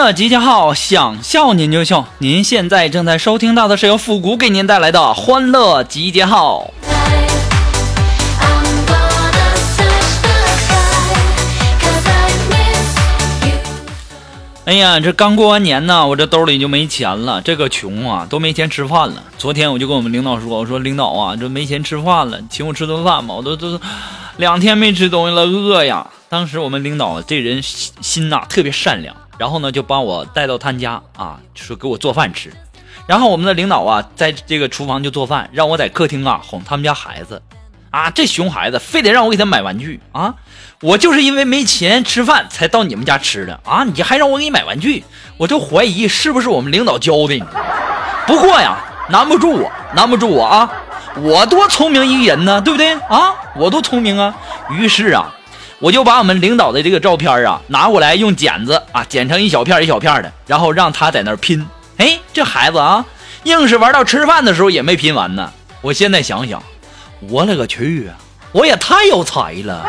欢乐集结号，想笑您就笑。您现在正在收听到的是由复古给您带来的欢乐集结号。哎呀，这刚过完年呢，我这兜里就没钱了，这个穷啊，都没钱吃饭了。昨天我就跟我们领导说，我说领导啊，这没钱吃饭了，请我吃顿饭吧，我都都两天没吃东西了，饿呀。当时我们领导这人心心呐特别善良。然后呢，就把我带到他家啊，说给我做饭吃。然后我们的领导啊，在这个厨房就做饭，让我在客厅啊哄他们家孩子。啊，这熊孩子非得让我给他买玩具啊！我就是因为没钱吃饭才到你们家吃的啊！你还让我给你买玩具，我就怀疑是不是我们领导教的。不过呀，难不住我，难不住我啊！我多聪明一人呢，对不对啊？我多聪明啊！于是啊。我就把我们领导的这个照片啊拿过来，用剪子啊剪成一小片一小片的，然后让他在那儿拼。哎，这孩子啊，硬是玩到吃饭的时候也没拼完呢。我现在想想，我勒个去啊，我也太有才了，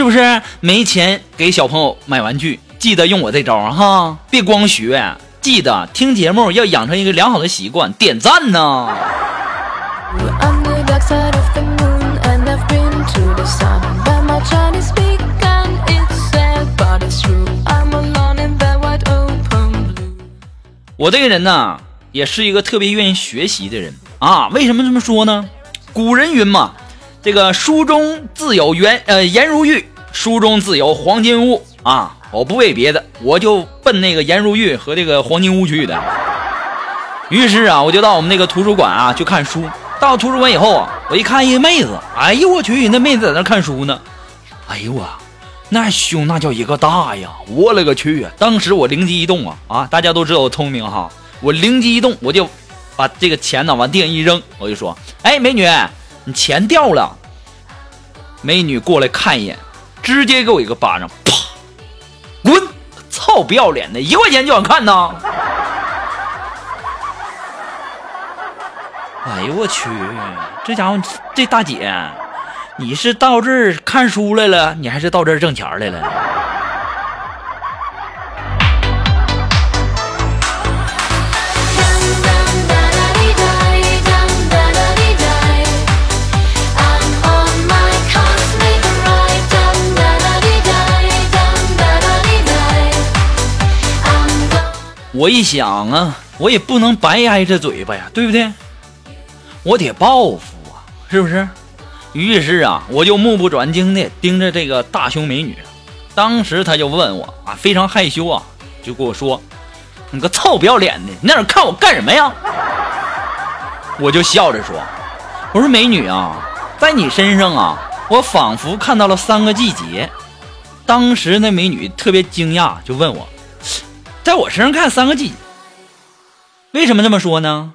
是不是？没钱给小朋友买玩具，记得用我这招哈，别光学。记得听节目要养成一个良好的习惯，点赞呢。我这个人呢，也是一个特别愿意学习的人啊。为什么这么说呢？古人云嘛，这个书中自有颜呃颜如玉，书中自有黄金屋啊。我不为别的，我就奔那个颜如玉和这个黄金屋去的。于是啊，我就到我们那个图书馆啊去看书。到图书馆以后啊，我一看一个妹子，哎呦我去，那妹子在那看书呢。哎呦我，那胸那叫一个大呀！我勒个去啊！当时我灵机一动啊啊！大家都知道我聪明哈，我灵机一动，我就把这个钱呢往地上一扔，我就说：“哎，美女，你钱掉了。”美女过来看一眼，直接给我一个巴掌。啪滚！操，不要脸的，一块钱就想看呢！哎呦我去，这家伙，这大姐，你是到这儿看书来了，你还是到这儿挣钱来了？我一想啊，我也不能白挨这嘴巴呀，对不对？我得报复啊，是不是？于是啊，我就目不转睛的盯着这个大胸美女。当时她就问我啊，非常害羞啊，就跟我说：“你个臭不要脸的，你在那看我干什么呀？”我就笑着说：“我说美女啊，在你身上啊，我仿佛看到了三个季节。”当时那美女特别惊讶，就问我。在我身上看三个鸡，为什么这么说呢？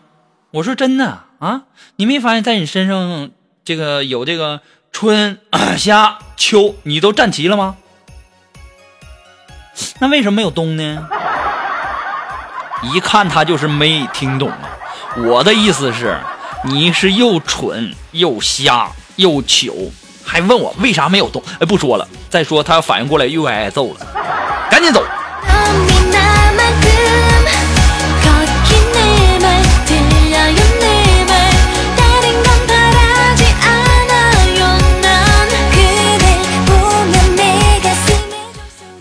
我说真的啊，你没发现，在你身上这个有这个春夏秋，你都站齐了吗？那为什么没有冬呢？一看他就是没听懂啊！我的意思是，你是又蠢又瞎又糗，还问我为啥没有冬？哎，不说了，再说他要反应过来又挨挨揍了，赶紧走。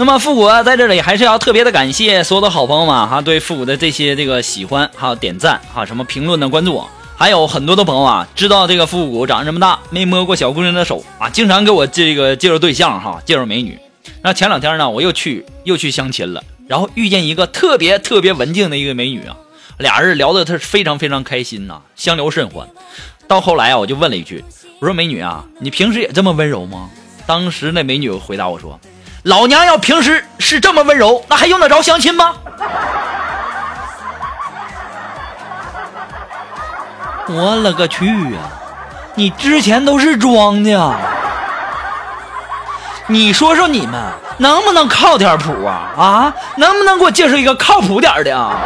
那么复古在这里还是要特别的感谢所有的好朋友们哈，对复古的这些这个喜欢还有点赞哈，什么评论的关注，还有很多的朋友啊，知道这个复古长这么大没摸过小姑娘的手啊，经常给我这个介绍对象哈，介绍美女。那前两天呢，我又去又去相亲了，然后遇见一个特别特别文静的一个美女啊，俩人聊的他非常非常开心呐，相聊甚欢。到后来啊，我就问了一句，我说美女啊，你平时也这么温柔吗？当时那美女回答我说。老娘要平时是这么温柔，那还用得着相亲吗？我勒个去呀！你之前都是装的，你说说你们能不能靠点谱啊？啊，能不能给我介绍一个靠谱点的啊？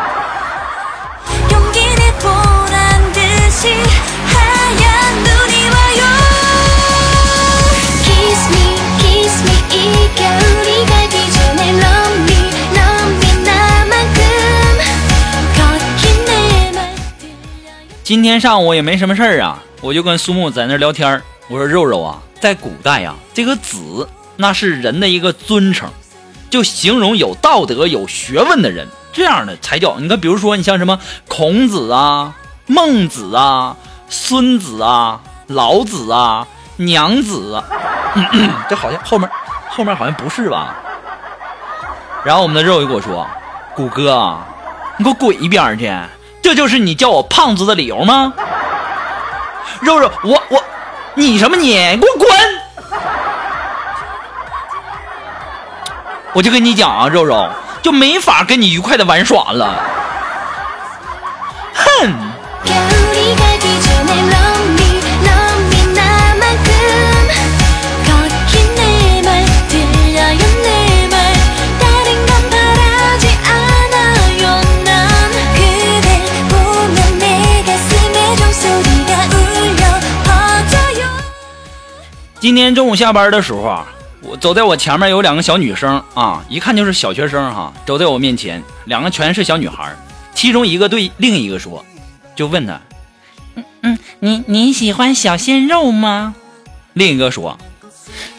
今天上午也没什么事儿啊，我就跟苏木在那聊天我说：“肉肉啊，在古代呀，这个子那是人的一个尊称，就形容有道德、有学问的人，这样的才叫。你看，比如说你像什么孔子啊、孟子啊、孙子啊、老子啊、娘子啊，这好像后面后面好像不是吧？然后我们的肉就跟我说：‘谷哥，你给我滚一边去！’这就是你叫我胖子的理由吗？肉肉，我我，你什么你？给我滚！我就跟你讲啊，肉肉就没法跟你愉快的玩耍了。哼！今天中午下班的时候啊，我走在我前面有两个小女生啊，一看就是小学生哈，走在我面前，两个全是小女孩。其中一个对另一个说，就问他，嗯嗯，你你喜欢小鲜肉吗？另一个说，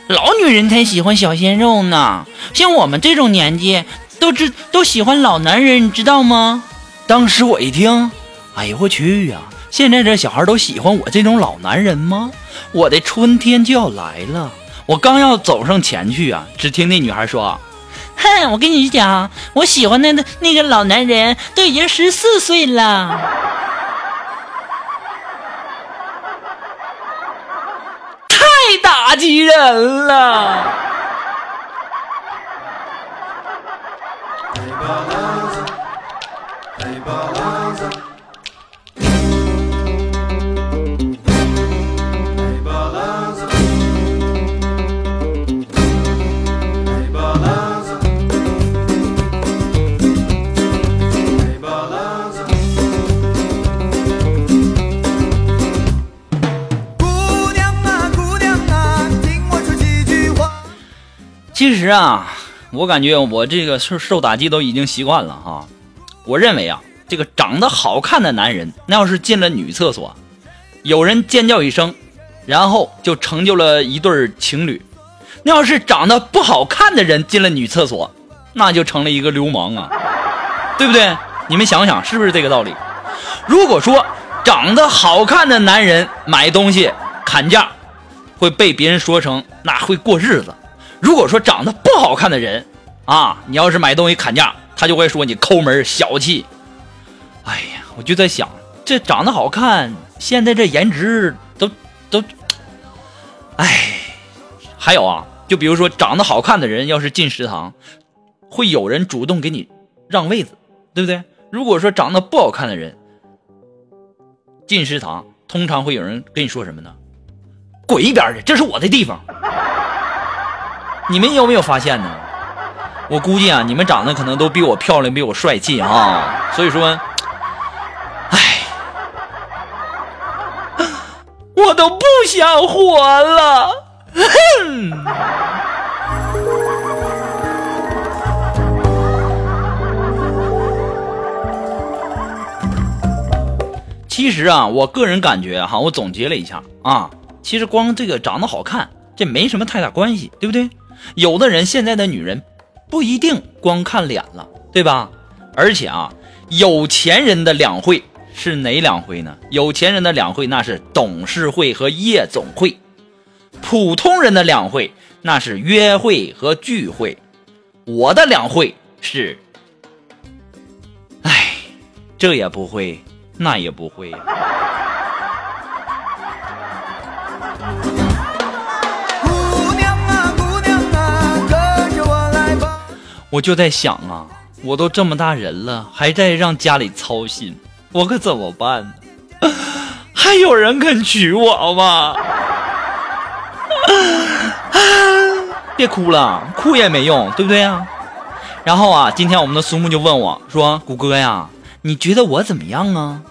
老女人才喜欢小鲜肉呢，像我们这种年纪都知都喜欢老男人，你知道吗？当时我一听，哎呦我去呀！现在这小孩都喜欢我这种老男人吗？我的春天就要来了，我刚要走上前去啊，只听那女孩说：“哼，我跟你讲，我喜欢的那那个老男人都已经十四岁了，太打击人了。”其实啊，我感觉我这个受受打击都已经习惯了哈。我认为啊，这个长得好看的男人，那要是进了女厕所，有人尖叫一声，然后就成就了一对情侣；那要是长得不好看的人进了女厕所，那就成了一个流氓啊，对不对？你们想想是不是这个道理？如果说长得好看的男人买东西砍价，会被别人说成那会过日子。如果说长得不好看的人，啊，你要是买东西砍价，他就会说你抠门小气。哎呀，我就在想，这长得好看，现在这颜值都都，哎，还有啊，就比如说长得好看的人，要是进食堂，会有人主动给你让位子，对不对？如果说长得不好看的人进食堂，通常会有人跟你说什么呢？滚一边去，这是我的地方。你们有没有发现呢？我估计啊，你们长得可能都比我漂亮，比我帅气啊。所以说，哎，我都不想活了。哼。其实啊，我个人感觉哈，我总结了一下啊，其实光这个长得好看，这没什么太大关系，对不对？有的人现在的女人不一定光看脸了，对吧？而且啊，有钱人的两会是哪两会呢？有钱人的两会那是董事会和夜总会，普通人的两会那是约会和聚会。我的两会是，哎，这也不会，那也不会呀。我就在想啊，我都这么大人了，还在让家里操心，我可怎么办呢？还有人肯娶我吗？别哭了，哭也没用，对不对啊？然后啊，今天我们的苏木就问我说：“谷歌呀，你觉得我怎么样啊？”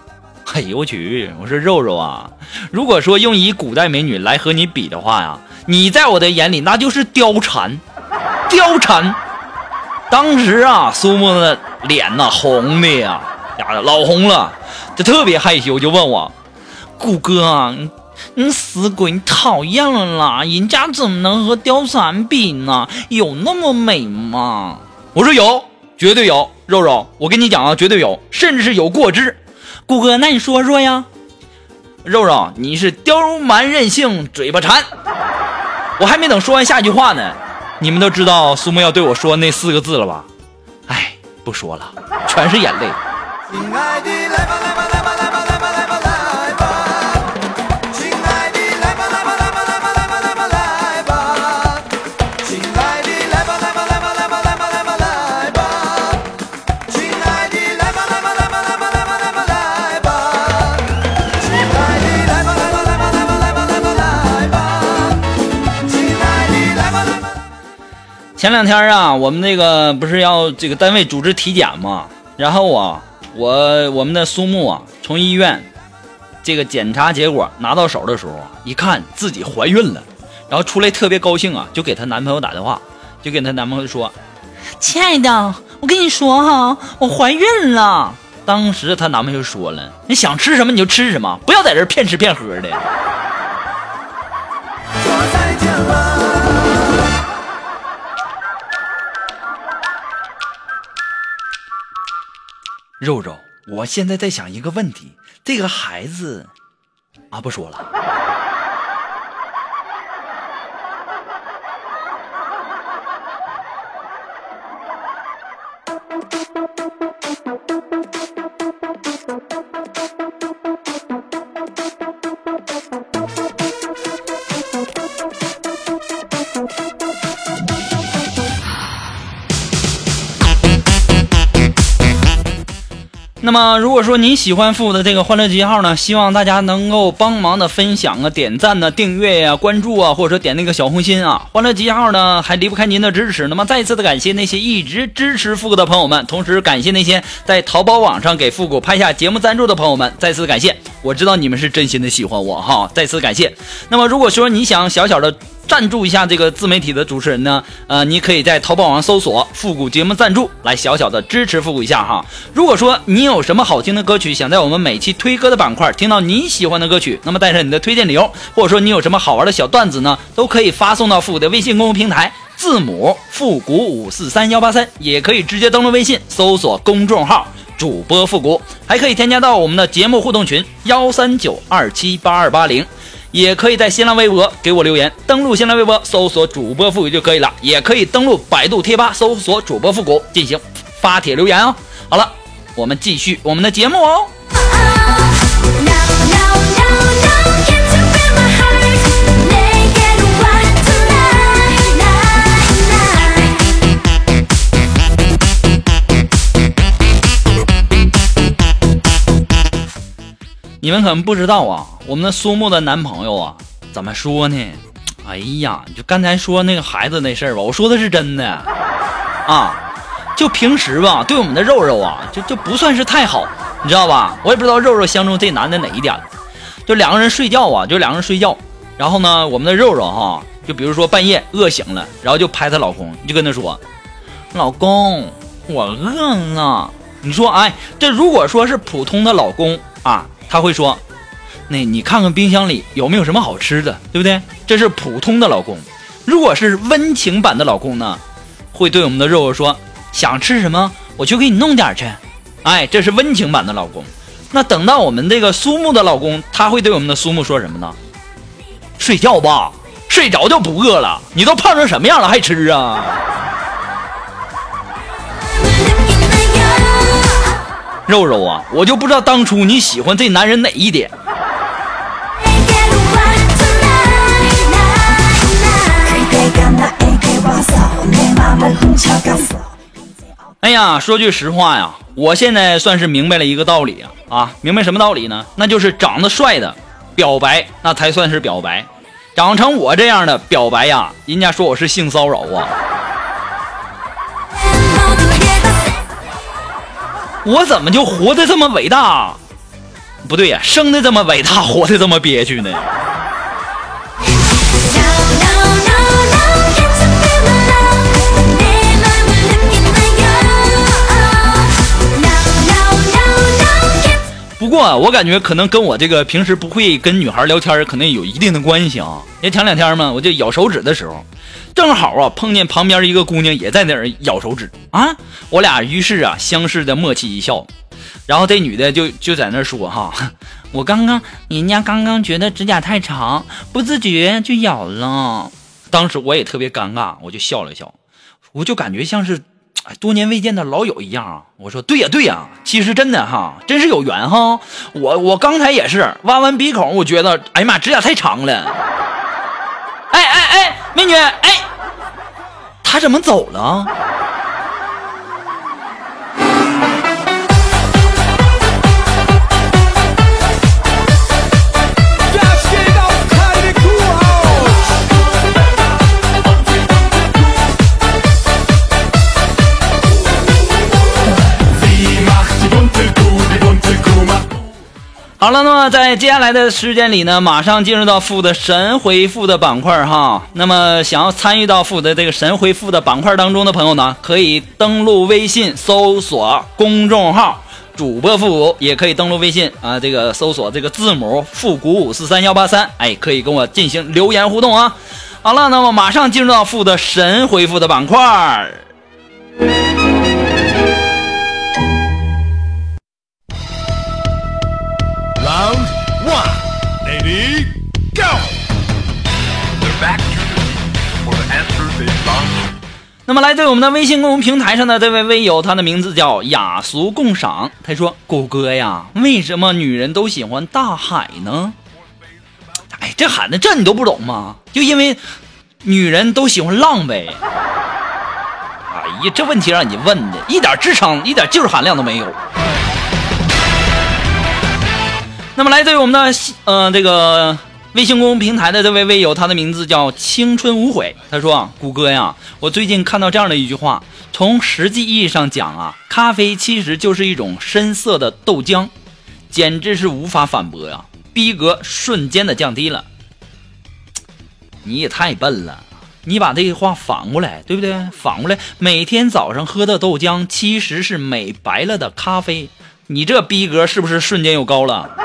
哎呦我去！我说肉肉啊，如果说用以古代美女来和你比的话呀，你在我的眼里那就是貂蝉，貂蝉。当时啊，苏木的脸呐红的呀，呀老红了，就特别害羞，就问我：“谷哥啊，你死鬼，你讨厌了啦！人家怎么能和貂蝉比呢？有那么美吗？”我说有，绝对有，肉肉，我跟你讲啊，绝对有，甚至是有过之。谷哥，那你说说呀？肉肉，你是刁蛮任性，嘴巴馋。我还没等说完下句话呢，你们都知道苏木要对我说那四个字了吧？哎，不说了，全是眼泪。亲爱的，来吧前两天啊，我们那个不是要这个单位组织体检嘛，然后啊，我我们的苏木啊，从医院这个检查结果拿到手的时候，一看自己怀孕了，然后出来特别高兴啊，就给她男朋友打电话，就给她男朋友说：“亲爱的，我跟你说哈，我怀孕了。”当时她男朋友说了：“你想吃什么你就吃什么，不要在这骗吃骗喝的。” 说再见了。肉肉，我现在在想一个问题，这个孩子，啊，不说了。那么，如果说您喜欢复古的这个欢乐集结号呢，希望大家能够帮忙的分享啊、点赞呢、订阅呀、关注啊，或者说点那个小红心啊。欢乐集结号呢还离不开您的支持。那么再次的感谢那些一直支持复古的朋友们，同时感谢那些在淘宝网上给复古拍下节目赞助的朋友们，再次感谢。我知道你们是真心的喜欢我哈，再次感谢。那么如果说你想小小的赞助一下这个自媒体的主持人呢，呃，你可以在淘宝网搜索“复古节目赞助”来小小的支持复古一下哈。如果说你有什么好听的歌曲，想在我们每期推歌的板块听到你喜欢的歌曲，那么带上你的推荐理由，或者说你有什么好玩的小段子呢，都可以发送到复古的微信公众平台。字母复古五四三幺八三，也可以直接登录微信搜索公众号主播复古，还可以添加到我们的节目互动群幺三九二七八二八零。也可以在新浪微博给我留言，登录新浪微博搜索主播复古就可以了，也可以登录百度贴吧搜索主播复古进行发帖留言哦。好了，我们继续我们的节目哦。你们可能不知道啊，我们的苏木的男朋友啊，怎么说呢？哎呀，就刚才说那个孩子那事儿吧，我说的是真的啊。就平时吧，对我们的肉肉啊，就就不算是太好，你知道吧？我也不知道肉肉相中这男的哪一点。就两个人睡觉啊，就两个人睡觉，然后呢，我们的肉肉哈，就比如说半夜饿醒了，然后就拍她老公，就跟他说：“老公，我饿了。”你说，哎，这如果说是普通的老公啊，他会说：“那你看看冰箱里有没有什么好吃的，对不对？”这是普通的老公。如果是温情版的老公呢，会对我们的肉肉说：“想吃什么，我去给你弄点去。”哎，这是温情版的老公。那等到我们这个苏木的老公，他会对我们的苏木说什么呢？睡觉吧，睡着就不饿了。你都胖成什么样了还吃啊？肉肉啊我就不知道当初你喜欢这男人哪一点。哎呀说句实话呀我现在算是明白了一个道理啊啊明白什么道理呢？那就是长得帅的表白那才算是表白。长成我这样的表白呀人家说我是性骚扰啊。我怎么就活的这么伟大？不对呀生的这么伟大 活的这么憋屈呢。不过我感觉可能跟我这个平时不会跟女孩聊天可能有一定的关系啊。因为前两天嘛我就咬手指的时候正好啊碰见旁边一个姑娘也在那儿咬手指啊，我俩于是啊相视的默契一笑，然后这女的就就在那说哈，我刚刚人家刚刚觉得指甲太长，不自觉就咬了。当时我也特别尴尬，我就笑了笑，我就感觉像是多年未见的老友一样啊。我说对呀对呀，其实真的哈，真是有缘哈。我我刚才也是挖完鼻孔，我觉得哎呀妈，指甲太长了。美女哎，他怎么走了？好了，那么在接下来的时间里呢，马上进入到负的神回复的板块哈。那么想要参与到负的这个神回复的板块当中的朋友呢，可以登录微信搜索公众号“主播复古”，也可以登录微信啊，这个搜索这个字母“复古五四三幺八三”，哎，可以跟我进行留言互动啊。好了，那么马上进入到负的神回复的板块。One. Ready, go. They're back to the beat for the answer they go 那么来自我们的微信公众平台上的这位微友，他的名字叫雅俗共赏。他说：“狗哥呀，为什么女人都喜欢大海呢？”哎，这喊的这你都不懂吗？就因为女人都喜欢浪呗。哎呀，这问题让你问的，一点智商、一点技术含量都没有。那么来自于我们的呃这个微信公众平台的这位微友，他的名字叫青春无悔。他说，谷歌呀，我最近看到这样的一句话，从实际意义上讲啊，咖啡其实就是一种深色的豆浆，简直是无法反驳呀，逼格瞬间的降低了。你也太笨了。你把这个话反过来，对不对？反过来，每天早上喝的豆浆其实是美白了的咖啡，你这逼格是不是瞬间又高了？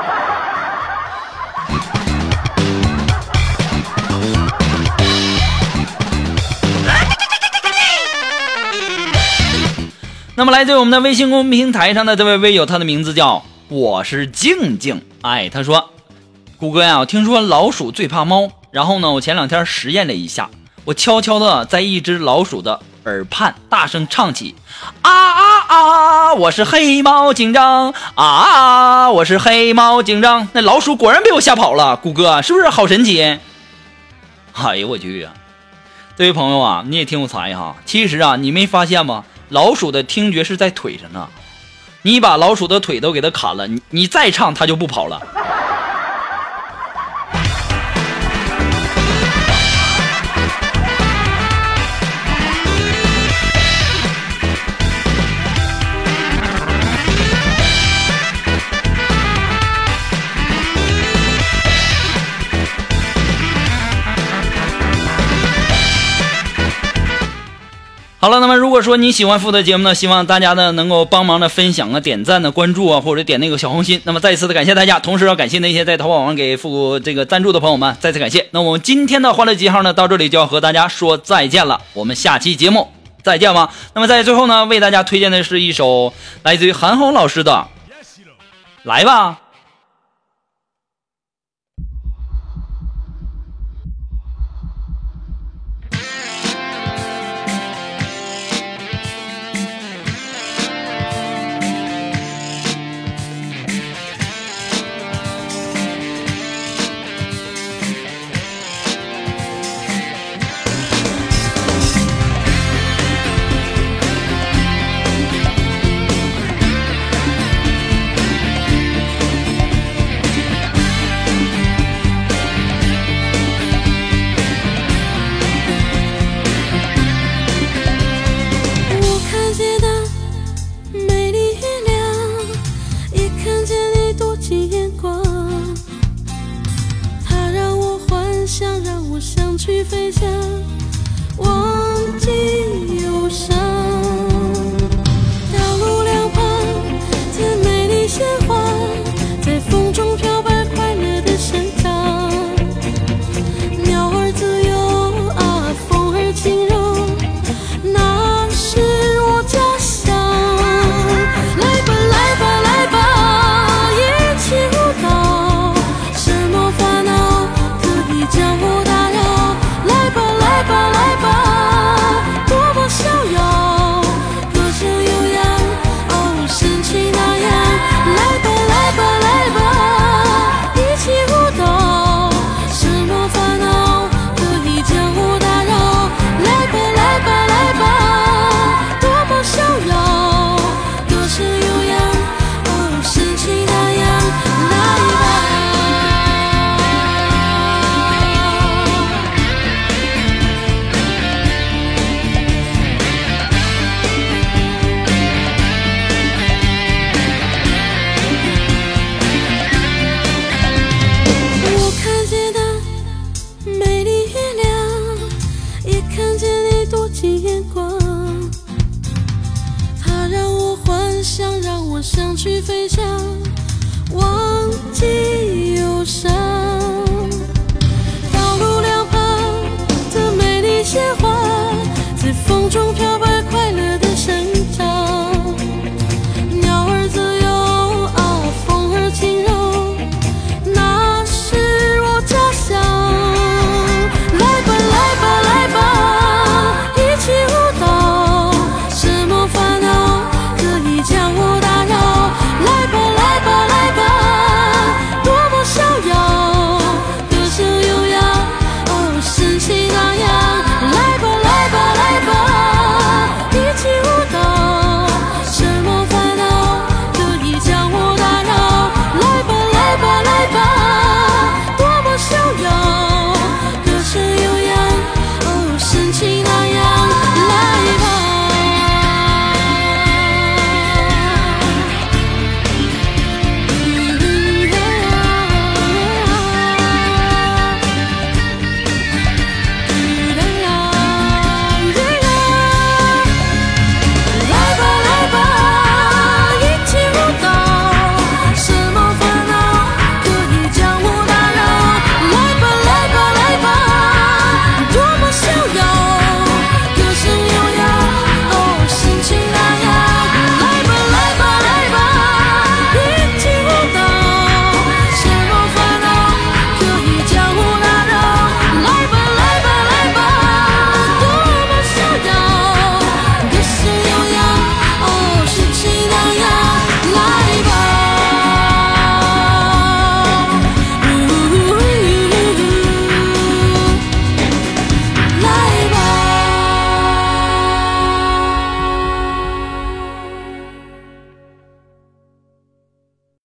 那么，来自我们的微信公众平台上的这位微友，他的名字叫我是静静。哎，他说：“谷歌呀，我听说老鼠最怕猫，然后呢，我前两天实验了一下，我悄悄的在一只老鼠的耳畔大声唱起：啊啊啊，我是黑猫警长啊，我是黑猫警长。那老鼠果然被我吓跑了，谷歌是不是好神奇？哎呦我去呀！这位朋友啊，你也挺有才哈。其实啊，你没发现吗？老鼠的听觉是在腿上呢。你把老鼠的腿都给它砍了，你你再唱它就不跑了。好了，那么如果说你喜欢富的节目呢，希望大家呢能够帮忙的分享啊、点赞的、关注啊，或者点那个小红心。那么再一次的感谢大家，同时要感谢那些在淘宝网给富这个赞助的朋友们，再次感谢。那我们今天的欢乐记号呢，到这里就要和大家说再见了，我们下期节目再见吧。那么在最后呢，为大家推荐的是一首来自于韩红老师的，来吧。